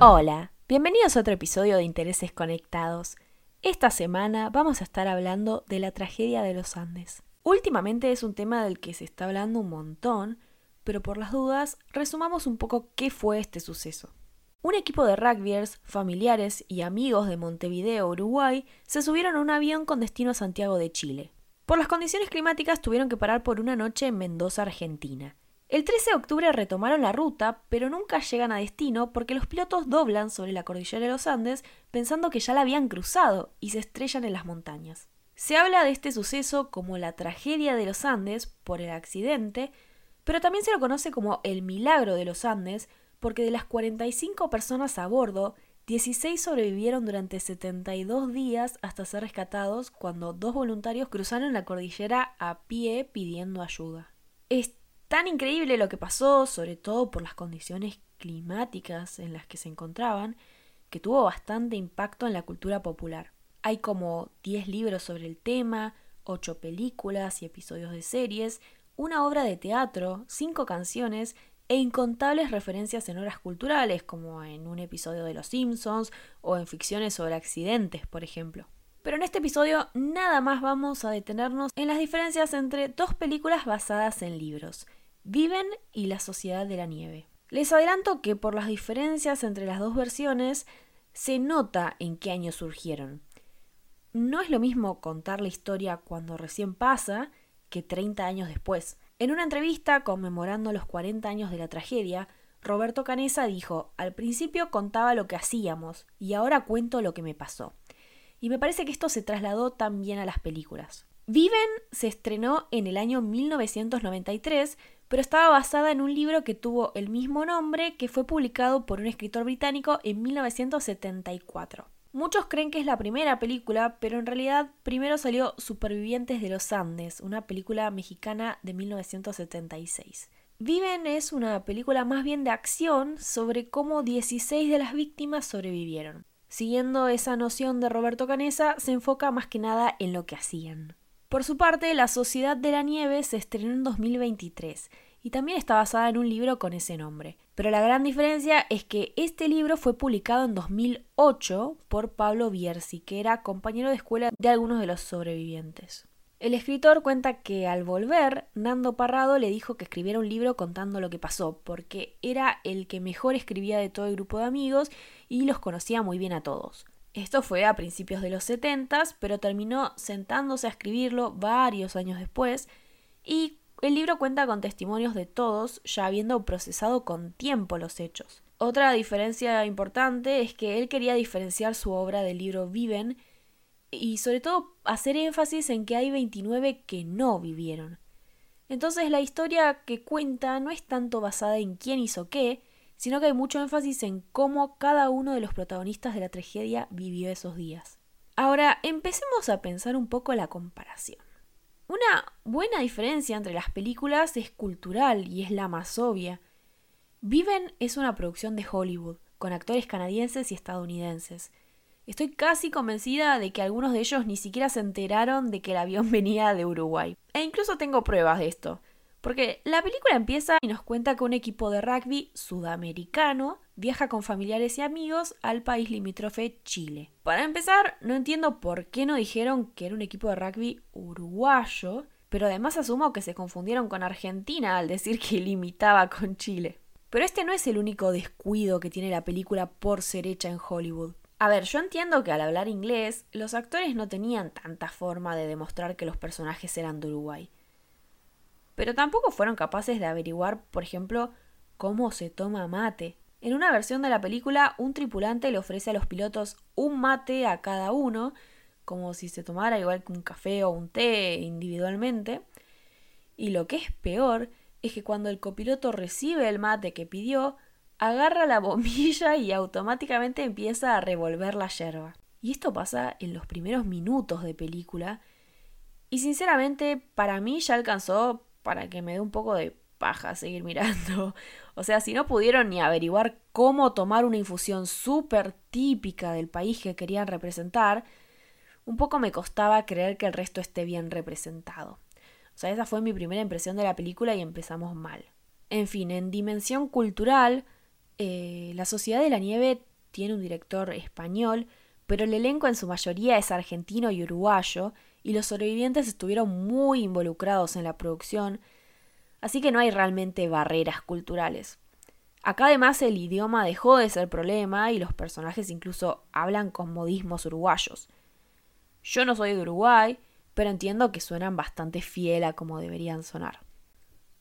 Hola, bienvenidos a otro episodio de Intereses Conectados. Esta semana vamos a estar hablando de la tragedia de los Andes. Últimamente es un tema del que se está hablando un montón, pero por las dudas, resumamos un poco qué fue este suceso. Un equipo de rugbyers, familiares y amigos de Montevideo, Uruguay, se subieron a un avión con destino a Santiago de Chile. Por las condiciones climáticas tuvieron que parar por una noche en Mendoza, Argentina. El 13 de octubre retomaron la ruta, pero nunca llegan a destino porque los pilotos doblan sobre la cordillera de los Andes pensando que ya la habían cruzado y se estrellan en las montañas. Se habla de este suceso como la tragedia de los Andes por el accidente, pero también se lo conoce como el milagro de los Andes porque de las 45 personas a bordo, 16 sobrevivieron durante 72 días hasta ser rescatados cuando dos voluntarios cruzaron la cordillera a pie pidiendo ayuda tan increíble lo que pasó, sobre todo por las condiciones climáticas en las que se encontraban, que tuvo bastante impacto en la cultura popular. Hay como 10 libros sobre el tema, 8 películas y episodios de series, una obra de teatro, 5 canciones e incontables referencias en obras culturales, como en un episodio de Los Simpsons o en ficciones sobre accidentes, por ejemplo. Pero en este episodio nada más vamos a detenernos en las diferencias entre dos películas basadas en libros, Viven y la Sociedad de la Nieve. Les adelanto que por las diferencias entre las dos versiones se nota en qué año surgieron. No es lo mismo contar la historia cuando recién pasa que 30 años después. En una entrevista conmemorando los 40 años de la tragedia, Roberto Canesa dijo, al principio contaba lo que hacíamos y ahora cuento lo que me pasó. Y me parece que esto se trasladó también a las películas. Viven se estrenó en el año 1993 pero estaba basada en un libro que tuvo el mismo nombre que fue publicado por un escritor británico en 1974. Muchos creen que es la primera película, pero en realidad primero salió Supervivientes de los Andes, una película mexicana de 1976. Viven es una película más bien de acción sobre cómo 16 de las víctimas sobrevivieron. Siguiendo esa noción de Roberto Canesa, se enfoca más que nada en lo que hacían. Por su parte, La Sociedad de la Nieve se estrenó en 2023 y también está basada en un libro con ese nombre. Pero la gran diferencia es que este libro fue publicado en 2008 por Pablo Bierzi, que era compañero de escuela de algunos de los sobrevivientes. El escritor cuenta que al volver, Nando Parrado le dijo que escribiera un libro contando lo que pasó, porque era el que mejor escribía de todo el grupo de amigos y los conocía muy bien a todos. Esto fue a principios de los 70, pero terminó sentándose a escribirlo varios años después y el libro cuenta con testimonios de todos, ya habiendo procesado con tiempo los hechos. Otra diferencia importante es que él quería diferenciar su obra del libro Viven y sobre todo hacer énfasis en que hay 29 que no vivieron. Entonces la historia que cuenta no es tanto basada en quién hizo qué, sino que hay mucho énfasis en cómo cada uno de los protagonistas de la tragedia vivió esos días. Ahora, empecemos a pensar un poco la comparación. Una buena diferencia entre las películas es cultural y es la más obvia. Viven es una producción de Hollywood, con actores canadienses y estadounidenses. Estoy casi convencida de que algunos de ellos ni siquiera se enteraron de que el avión venía de Uruguay. E incluso tengo pruebas de esto. Porque la película empieza y nos cuenta que un equipo de rugby sudamericano viaja con familiares y amigos al país limítrofe Chile. Para empezar, no entiendo por qué no dijeron que era un equipo de rugby uruguayo, pero además asumo que se confundieron con Argentina al decir que limitaba con Chile. Pero este no es el único descuido que tiene la película por ser hecha en Hollywood. A ver, yo entiendo que al hablar inglés, los actores no tenían tanta forma de demostrar que los personajes eran de Uruguay pero tampoco fueron capaces de averiguar, por ejemplo, cómo se toma mate. En una versión de la película, un tripulante le ofrece a los pilotos un mate a cada uno, como si se tomara igual que un café o un té individualmente. Y lo que es peor es que cuando el copiloto recibe el mate que pidió, agarra la bombilla y automáticamente empieza a revolver la yerba. Y esto pasa en los primeros minutos de película. Y sinceramente, para mí ya alcanzó para que me dé un poco de paja seguir mirando. O sea, si no pudieron ni averiguar cómo tomar una infusión súper típica del país que querían representar, un poco me costaba creer que el resto esté bien representado. O sea, esa fue mi primera impresión de la película y empezamos mal. En fin, en dimensión cultural, eh, La Sociedad de la Nieve tiene un director español, pero el elenco en su mayoría es argentino y uruguayo, y los sobrevivientes estuvieron muy involucrados en la producción, así que no hay realmente barreras culturales. Acá además el idioma dejó de ser problema y los personajes incluso hablan con modismos uruguayos. Yo no soy de Uruguay, pero entiendo que suenan bastante fiel a como deberían sonar.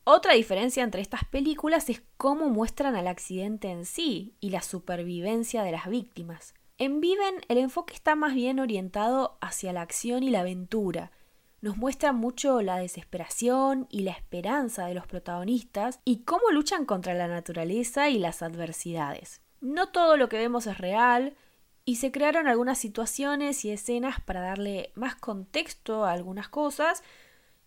Otra diferencia entre estas películas es cómo muestran al accidente en sí y la supervivencia de las víctimas. En Viven el enfoque está más bien orientado hacia la acción y la aventura. Nos muestra mucho la desesperación y la esperanza de los protagonistas y cómo luchan contra la naturaleza y las adversidades. No todo lo que vemos es real, y se crearon algunas situaciones y escenas para darle más contexto a algunas cosas,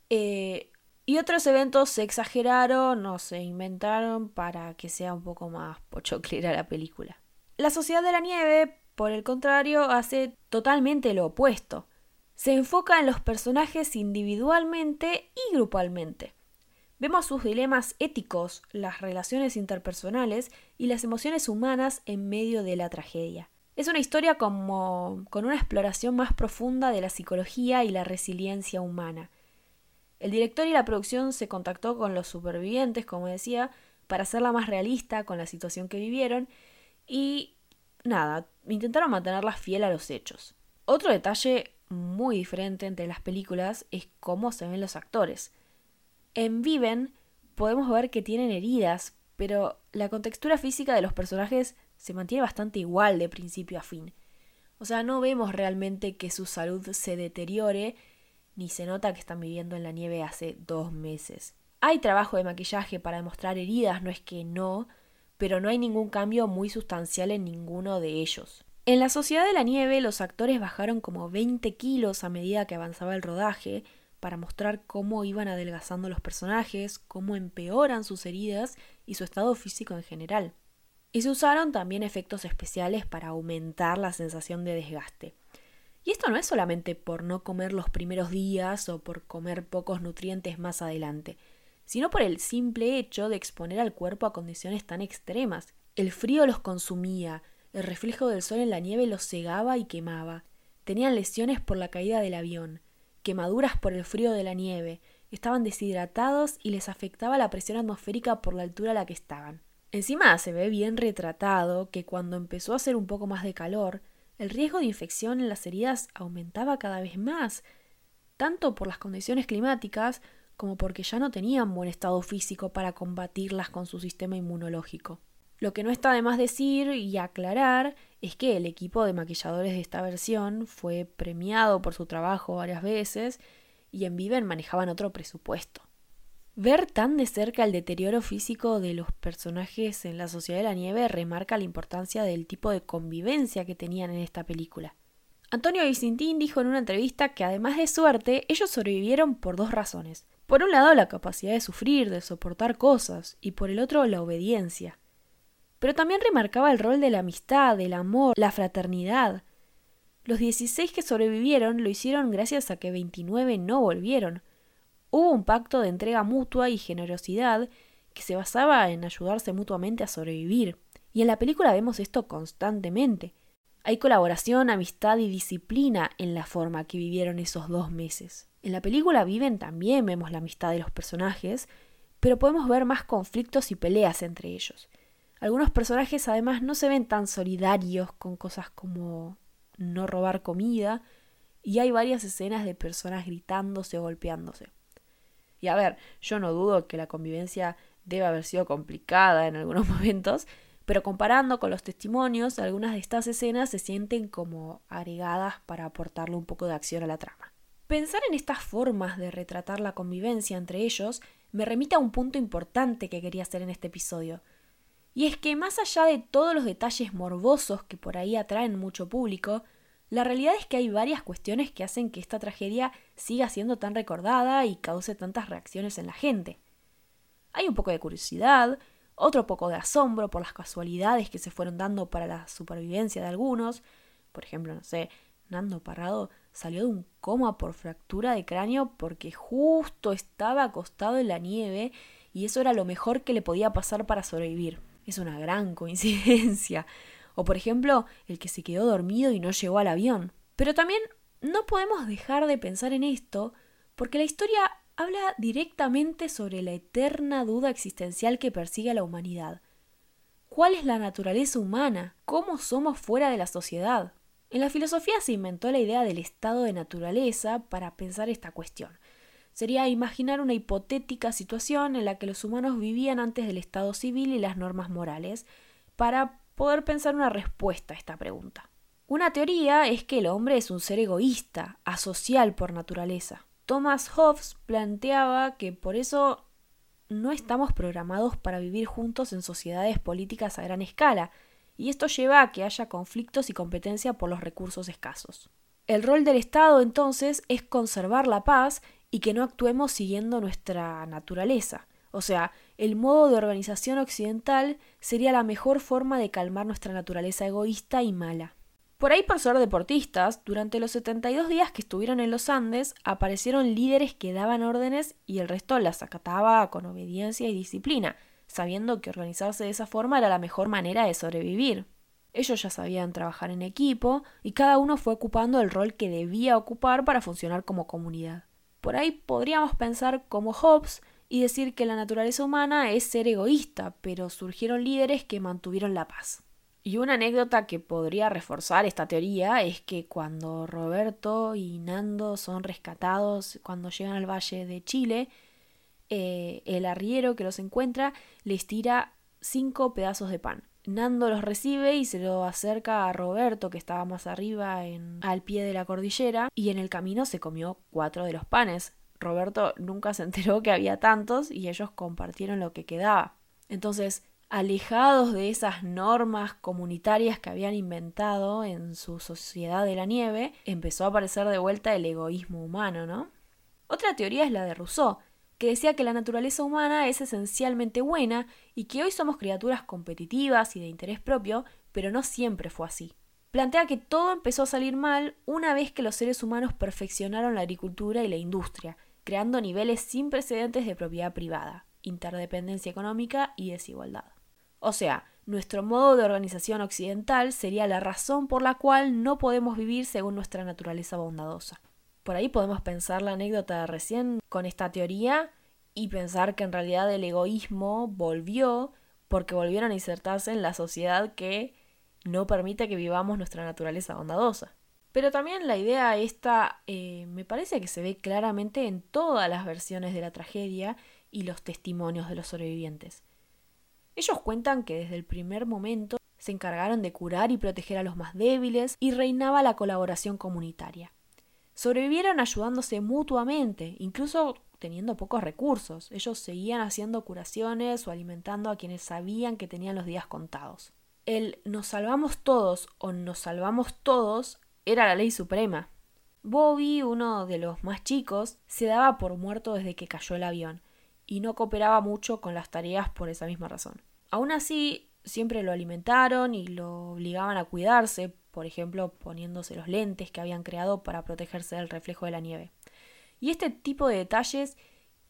eh, y otros eventos se exageraron o se inventaron para que sea un poco más pochoclera la película. La Sociedad de la Nieve, por el contrario, hace totalmente lo opuesto. Se enfoca en los personajes individualmente y grupalmente. Vemos sus dilemas éticos, las relaciones interpersonales y las emociones humanas en medio de la tragedia. Es una historia como con una exploración más profunda de la psicología y la resiliencia humana el director y la producción se contactó con los supervivientes, como decía, para hacerla más realista con la situación que vivieron y nada, intentaron mantenerla fiel a los hechos. Otro detalle muy diferente entre las películas es cómo se ven los actores. En Viven podemos ver que tienen heridas, pero la contextura física de los personajes se mantiene bastante igual de principio a fin. O sea, no vemos realmente que su salud se deteriore ni se nota que están viviendo en la nieve hace dos meses. Hay trabajo de maquillaje para demostrar heridas, no es que no, pero no hay ningún cambio muy sustancial en ninguno de ellos. En la Sociedad de la Nieve los actores bajaron como 20 kilos a medida que avanzaba el rodaje para mostrar cómo iban adelgazando los personajes, cómo empeoran sus heridas y su estado físico en general. Y se usaron también efectos especiales para aumentar la sensación de desgaste. Y esto no es solamente por no comer los primeros días o por comer pocos nutrientes más adelante, sino por el simple hecho de exponer al cuerpo a condiciones tan extremas. El frío los consumía, el reflejo del sol en la nieve los cegaba y quemaba. Tenían lesiones por la caída del avión, quemaduras por el frío de la nieve, estaban deshidratados y les afectaba la presión atmosférica por la altura a la que estaban. Encima se ve bien retratado que cuando empezó a hacer un poco más de calor, el riesgo de infección en las heridas aumentaba cada vez más, tanto por las condiciones climáticas como porque ya no tenían buen estado físico para combatirlas con su sistema inmunológico. Lo que no está de más decir y aclarar es que el equipo de maquilladores de esta versión fue premiado por su trabajo varias veces y en Viven manejaban otro presupuesto. Ver tan de cerca el deterioro físico de los personajes en la Sociedad de la Nieve remarca la importancia del tipo de convivencia que tenían en esta película. Antonio Vicentín dijo en una entrevista que además de suerte, ellos sobrevivieron por dos razones. Por un lado, la capacidad de sufrir, de soportar cosas, y por el otro, la obediencia. Pero también remarcaba el rol de la amistad, el amor, la fraternidad. Los 16 que sobrevivieron lo hicieron gracias a que 29 no volvieron, Hubo un pacto de entrega mutua y generosidad que se basaba en ayudarse mutuamente a sobrevivir. Y en la película vemos esto constantemente. Hay colaboración, amistad y disciplina en la forma que vivieron esos dos meses. En la película Viven también vemos la amistad de los personajes, pero podemos ver más conflictos y peleas entre ellos. Algunos personajes además no se ven tan solidarios con cosas como no robar comida, y hay varias escenas de personas gritándose o golpeándose. Y a ver, yo no dudo que la convivencia debe haber sido complicada en algunos momentos, pero comparando con los testimonios, algunas de estas escenas se sienten como agregadas para aportarle un poco de acción a la trama. Pensar en estas formas de retratar la convivencia entre ellos me remite a un punto importante que quería hacer en este episodio. Y es que más allá de todos los detalles morbosos que por ahí atraen mucho público, la realidad es que hay varias cuestiones que hacen que esta tragedia siga siendo tan recordada y cause tantas reacciones en la gente. Hay un poco de curiosidad, otro poco de asombro por las casualidades que se fueron dando para la supervivencia de algunos. Por ejemplo, no sé, Nando Parrado salió de un coma por fractura de cráneo porque justo estaba acostado en la nieve y eso era lo mejor que le podía pasar para sobrevivir. Es una gran coincidencia. O por ejemplo, el que se quedó dormido y no llegó al avión. Pero también no podemos dejar de pensar en esto porque la historia habla directamente sobre la eterna duda existencial que persigue a la humanidad. ¿Cuál es la naturaleza humana? ¿Cómo somos fuera de la sociedad? En la filosofía se inventó la idea del estado de naturaleza para pensar esta cuestión. Sería imaginar una hipotética situación en la que los humanos vivían antes del estado civil y las normas morales, para poder pensar una respuesta a esta pregunta. Una teoría es que el hombre es un ser egoísta, asocial por naturaleza. Thomas Hobbes planteaba que por eso no estamos programados para vivir juntos en sociedades políticas a gran escala, y esto lleva a que haya conflictos y competencia por los recursos escasos. El rol del Estado entonces es conservar la paz y que no actuemos siguiendo nuestra naturaleza. O sea, el modo de organización occidental sería la mejor forma de calmar nuestra naturaleza egoísta y mala. Por ahí, por ser deportistas, durante los 72 días que estuvieron en los Andes, aparecieron líderes que daban órdenes y el resto las acataba con obediencia y disciplina, sabiendo que organizarse de esa forma era la mejor manera de sobrevivir. Ellos ya sabían trabajar en equipo y cada uno fue ocupando el rol que debía ocupar para funcionar como comunidad. Por ahí podríamos pensar como Hobbes y decir que la naturaleza humana es ser egoísta, pero surgieron líderes que mantuvieron la paz. Y una anécdota que podría reforzar esta teoría es que cuando Roberto y Nando son rescatados cuando llegan al Valle de Chile, eh, el arriero que los encuentra les tira cinco pedazos de pan. Nando los recibe y se lo acerca a Roberto, que estaba más arriba en, al pie de la cordillera, y en el camino se comió cuatro de los panes. Roberto nunca se enteró que había tantos y ellos compartieron lo que quedaba. Entonces, alejados de esas normas comunitarias que habían inventado en su sociedad de la nieve, empezó a aparecer de vuelta el egoísmo humano, ¿no? Otra teoría es la de Rousseau, que decía que la naturaleza humana es esencialmente buena y que hoy somos criaturas competitivas y de interés propio, pero no siempre fue así. Plantea que todo empezó a salir mal una vez que los seres humanos perfeccionaron la agricultura y la industria, creando niveles sin precedentes de propiedad privada, interdependencia económica y desigualdad. O sea, nuestro modo de organización occidental sería la razón por la cual no podemos vivir según nuestra naturaleza bondadosa. Por ahí podemos pensar la anécdota de recién con esta teoría y pensar que en realidad el egoísmo volvió porque volvieron a insertarse en la sociedad que no permite que vivamos nuestra naturaleza bondadosa. Pero también la idea esta eh, me parece que se ve claramente en todas las versiones de la tragedia y los testimonios de los sobrevivientes. Ellos cuentan que desde el primer momento se encargaron de curar y proteger a los más débiles y reinaba la colaboración comunitaria. Sobrevivieron ayudándose mutuamente, incluso teniendo pocos recursos. Ellos seguían haciendo curaciones o alimentando a quienes sabían que tenían los días contados. El nos salvamos todos o nos salvamos todos era la ley suprema. Bobby, uno de los más chicos, se daba por muerto desde que cayó el avión, y no cooperaba mucho con las tareas por esa misma razón. Aún así, siempre lo alimentaron y lo obligaban a cuidarse, por ejemplo, poniéndose los lentes que habían creado para protegerse del reflejo de la nieve. Y este tipo de detalles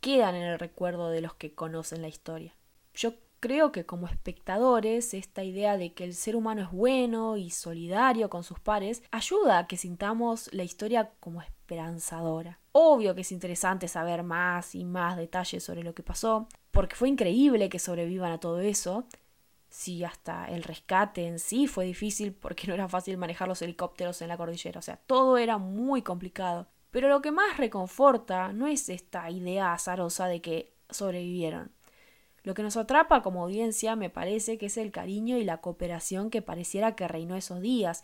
quedan en el recuerdo de los que conocen la historia. Yo creo que como espectadores esta idea de que el ser humano es bueno y solidario con sus pares ayuda a que sintamos la historia como esperanzadora. Obvio que es interesante saber más y más detalles sobre lo que pasó, porque fue increíble que sobrevivan a todo eso. Si hasta el rescate en sí fue difícil porque no era fácil manejar los helicópteros en la cordillera, o sea, todo era muy complicado. Pero lo que más reconforta no es esta idea azarosa de que sobrevivieron. Lo que nos atrapa como audiencia me parece que es el cariño y la cooperación que pareciera que reinó esos días.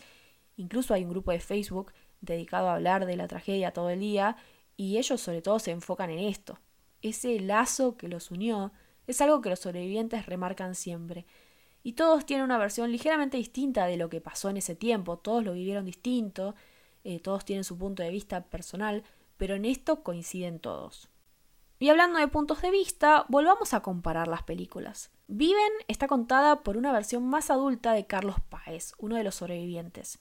Incluso hay un grupo de Facebook dedicado a hablar de la tragedia todo el día y ellos sobre todo se enfocan en esto. Ese lazo que los unió es algo que los sobrevivientes remarcan siempre. Y todos tienen una versión ligeramente distinta de lo que pasó en ese tiempo, todos lo vivieron distinto, eh, todos tienen su punto de vista personal, pero en esto coinciden todos. Y hablando de puntos de vista, volvamos a comparar las películas. Viven está contada por una versión más adulta de Carlos Páez, uno de los sobrevivientes.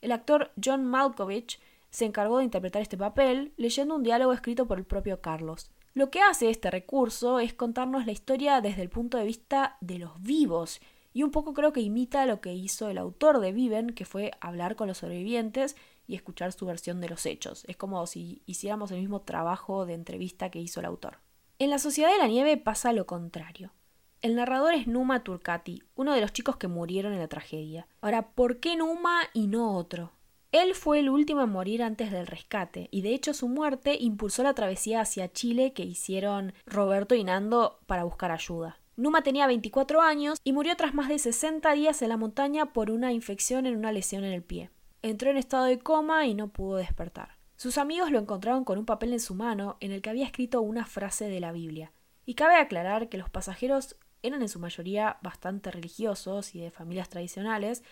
El actor John Malkovich se encargó de interpretar este papel leyendo un diálogo escrito por el propio Carlos. Lo que hace este recurso es contarnos la historia desde el punto de vista de los vivos, y un poco creo que imita lo que hizo el autor de Viven, que fue hablar con los sobrevivientes y escuchar su versión de los hechos. Es como si hiciéramos el mismo trabajo de entrevista que hizo el autor. En La Sociedad de la Nieve pasa lo contrario. El narrador es Numa Turcati, uno de los chicos que murieron en la tragedia. Ahora, ¿por qué Numa y no otro? Él fue el último en morir antes del rescate, y de hecho su muerte impulsó la travesía hacia Chile que hicieron Roberto y Nando para buscar ayuda. Numa tenía 24 años y murió tras más de 60 días en la montaña por una infección en una lesión en el pie. Entró en estado de coma y no pudo despertar. Sus amigos lo encontraron con un papel en su mano en el que había escrito una frase de la Biblia. Y cabe aclarar que los pasajeros eran en su mayoría bastante religiosos y de familias tradicionales,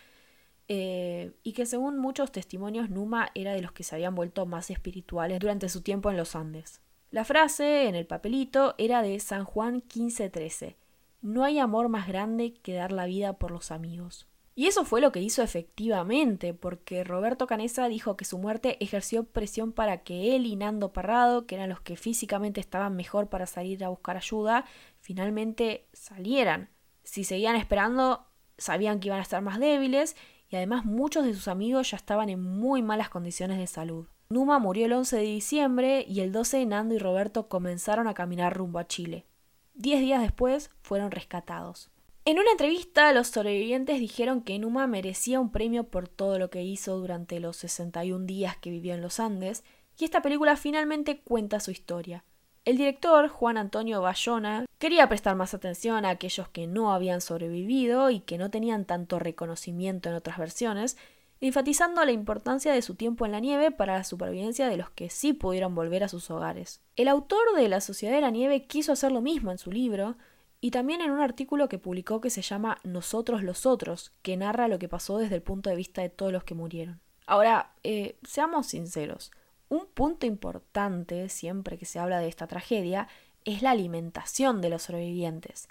eh, y que según muchos testimonios Numa era de los que se habían vuelto más espirituales durante su tiempo en los Andes. La frase en el papelito era de San Juan 1513. No hay amor más grande que dar la vida por los amigos. Y eso fue lo que hizo efectivamente, porque Roberto Canesa dijo que su muerte ejerció presión para que él y Nando Parrado, que eran los que físicamente estaban mejor para salir a buscar ayuda, finalmente salieran. Si seguían esperando, sabían que iban a estar más débiles y además muchos de sus amigos ya estaban en muy malas condiciones de salud. Numa murió el 11 de diciembre y el 12 Nando y Roberto comenzaron a caminar rumbo a Chile. Diez días después fueron rescatados. En una entrevista, los sobrevivientes dijeron que Numa merecía un premio por todo lo que hizo durante los 61 días que vivió en los Andes, y esta película finalmente cuenta su historia. El director, Juan Antonio Bayona, quería prestar más atención a aquellos que no habían sobrevivido y que no tenían tanto reconocimiento en otras versiones, enfatizando la importancia de su tiempo en la nieve para la supervivencia de los que sí pudieron volver a sus hogares. El autor de La Sociedad de la Nieve quiso hacer lo mismo en su libro, y también en un artículo que publicó que se llama Nosotros los Otros, que narra lo que pasó desde el punto de vista de todos los que murieron. Ahora, eh, seamos sinceros, un punto importante siempre que se habla de esta tragedia es la alimentación de los sobrevivientes,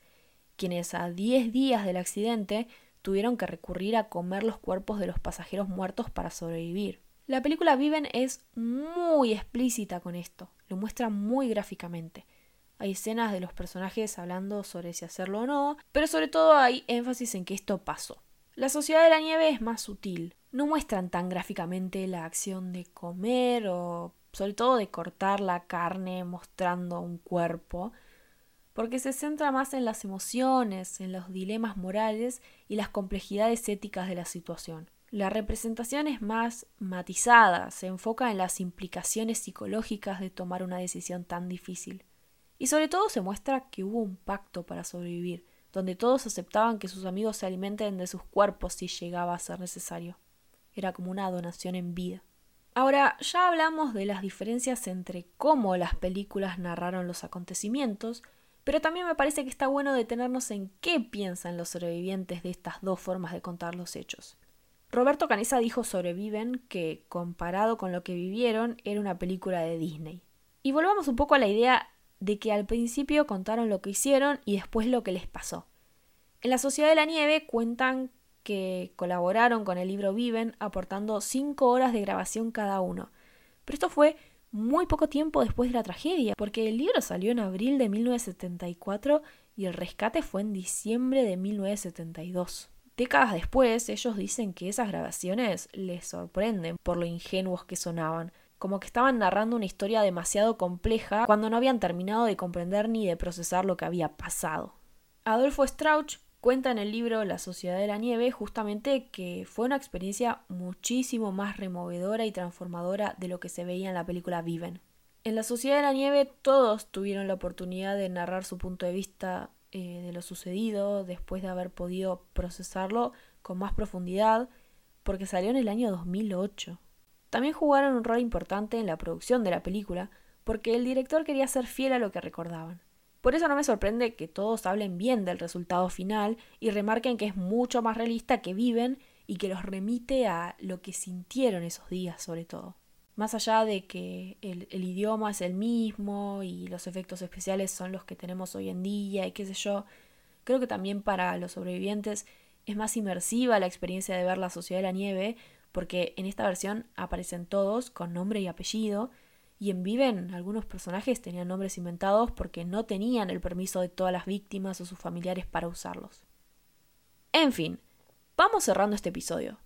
quienes a 10 días del accidente tuvieron que recurrir a comer los cuerpos de los pasajeros muertos para sobrevivir. La película Viven es muy explícita con esto, lo muestra muy gráficamente. Hay escenas de los personajes hablando sobre si hacerlo o no, pero sobre todo hay énfasis en que esto pasó. La sociedad de la nieve es más sutil. No muestran tan gráficamente la acción de comer o sobre todo de cortar la carne mostrando un cuerpo, porque se centra más en las emociones, en los dilemas morales y las complejidades éticas de la situación. La representación es más matizada, se enfoca en las implicaciones psicológicas de tomar una decisión tan difícil. Y sobre todo se muestra que hubo un pacto para sobrevivir, donde todos aceptaban que sus amigos se alimenten de sus cuerpos si llegaba a ser necesario. Era como una donación en vida. Ahora, ya hablamos de las diferencias entre cómo las películas narraron los acontecimientos, pero también me parece que está bueno detenernos en qué piensan los sobrevivientes de estas dos formas de contar los hechos. Roberto Canesa dijo sobre Viven que, comparado con lo que vivieron, era una película de Disney. Y volvamos un poco a la idea de que al principio contaron lo que hicieron y después lo que les pasó. En la Sociedad de la Nieve cuentan que colaboraron con el libro Viven aportando cinco horas de grabación cada uno. Pero esto fue muy poco tiempo después de la tragedia, porque el libro salió en abril de 1974 y el rescate fue en diciembre de 1972. Décadas después, ellos dicen que esas grabaciones les sorprenden por lo ingenuos que sonaban, como que estaban narrando una historia demasiado compleja cuando no habían terminado de comprender ni de procesar lo que había pasado. Adolfo Strauch cuenta en el libro La Sociedad de la Nieve justamente que fue una experiencia muchísimo más removedora y transformadora de lo que se veía en la película Viven. En La Sociedad de la Nieve todos tuvieron la oportunidad de narrar su punto de vista eh, de lo sucedido después de haber podido procesarlo con más profundidad porque salió en el año 2008. También jugaron un rol importante en la producción de la película, porque el director quería ser fiel a lo que recordaban. Por eso no me sorprende que todos hablen bien del resultado final y remarquen que es mucho más realista que viven y que los remite a lo que sintieron esos días sobre todo. Más allá de que el, el, idioma es el mismo y los efectos especiales son los que tenemos hoy en día y qué sé yo, creo que también para los sobrevivientes es más inmersiva la experiencia de ver la Sociedad de la Nieve porque en esta versión aparecen todos con nombre y apellido y en Viven algunos personajes tenían nombres inventados porque no tenían el permiso de todas las víctimas o sus familiares para usarlos. En fin, vamos cerrando este episodio.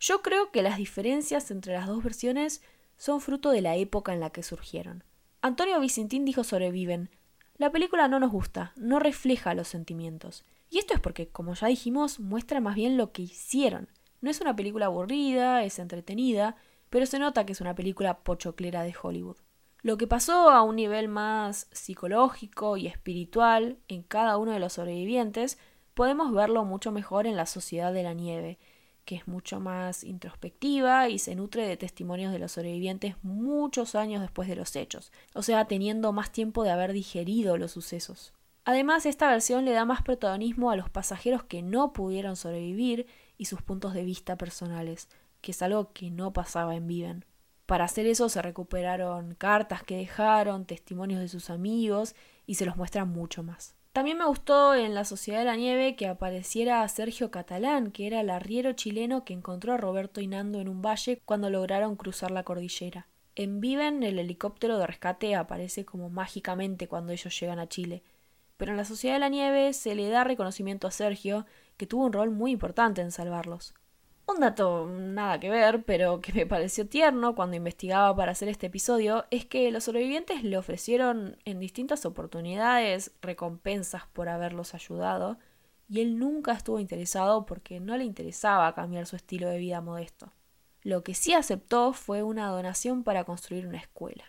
Yo creo que las diferencias entre las dos versiones son fruto de la época en la que surgieron. Antonio Vicentín dijo sobre Viven, la película no nos gusta, no refleja los sentimientos. Y esto es porque, como ya dijimos, muestra más bien lo que hicieron. No es una película aburrida, es entretenida, pero se nota que es una película pochoclera de Hollywood. Lo que pasó a un nivel más psicológico y espiritual en cada uno de los sobrevivientes podemos verlo mucho mejor en la Sociedad de la Nieve, que es mucho más introspectiva y se nutre de testimonios de los sobrevivientes muchos años después de los hechos, o sea, teniendo más tiempo de haber digerido los sucesos. Además, esta versión le da más protagonismo a los pasajeros que no pudieron sobrevivir y sus puntos de vista personales, que es algo que no pasaba en Viven. Para hacer eso se recuperaron cartas que dejaron, testimonios de sus amigos y se los muestra mucho más. También me gustó en La Sociedad de la Nieve que apareciera Sergio Catalán, que era el arriero chileno que encontró a Roberto y Nando en un valle cuando lograron cruzar la cordillera. En Viven el helicóptero de rescate aparece como mágicamente cuando ellos llegan a Chile. Pero en la Sociedad de la Nieve se le da reconocimiento a Sergio, que tuvo un rol muy importante en salvarlos. Un dato nada que ver, pero que me pareció tierno cuando investigaba para hacer este episodio, es que los sobrevivientes le ofrecieron en distintas oportunidades recompensas por haberlos ayudado, y él nunca estuvo interesado porque no le interesaba cambiar su estilo de vida modesto. Lo que sí aceptó fue una donación para construir una escuela.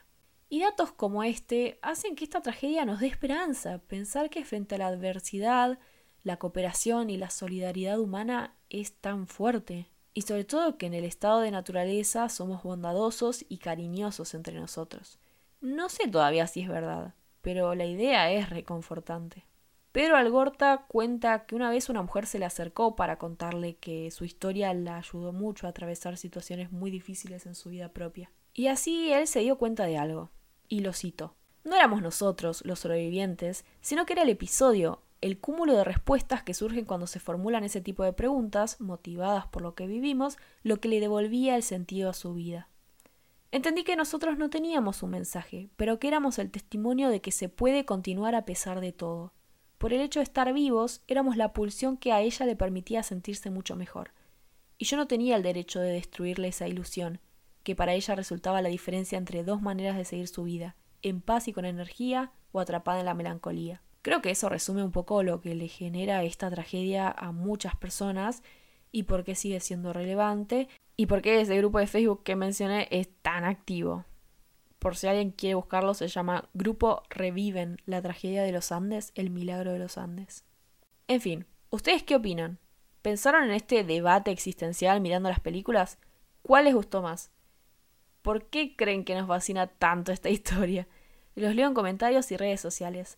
Y datos como este hacen que esta tragedia nos dé esperanza, pensar que frente a la adversidad, la cooperación y la solidaridad humana es tan fuerte. Y sobre todo que en el estado de naturaleza somos bondadosos y cariñosos entre nosotros. No sé todavía si es verdad, pero la idea es reconfortante. Pedro Algorta cuenta que una vez una mujer se le acercó para contarle que su historia la ayudó mucho a atravesar situaciones muy difíciles en su vida propia. Y así él se dio cuenta de algo, y lo cito. No éramos nosotros, los sobrevivientes, sino que era el episodio, el cúmulo de respuestas que surgen cuando se formulan ese tipo de preguntas, motivadas por lo que vivimos, lo que le devolvía el sentido a su vida. Entendí que nosotros no teníamos un mensaje, pero que éramos el testimonio de que se puede continuar a pesar de todo. Por el hecho de estar vivos, éramos la pulsión que a ella le permitía sentirse mucho mejor. Y yo no tenía el derecho de destruirle esa ilusión, que para ella resultaba la diferencia entre dos maneras de seguir su vida, en paz y con energía o atrapada en la melancolía. Creo que eso resume un poco lo que le genera esta tragedia a muchas personas y por qué sigue siendo relevante y por qué ese grupo de Facebook que mencioné es tan activo. Por si alguien quiere buscarlo, se llama Grupo Reviven, la tragedia de los Andes, el milagro de los Andes. En fin, ¿ustedes qué opinan? ¿Pensaron en este debate existencial mirando las películas? ¿Cuál les gustó más? ¿Por qué creen que nos fascina tanto esta historia? Los leo en comentarios y redes sociales.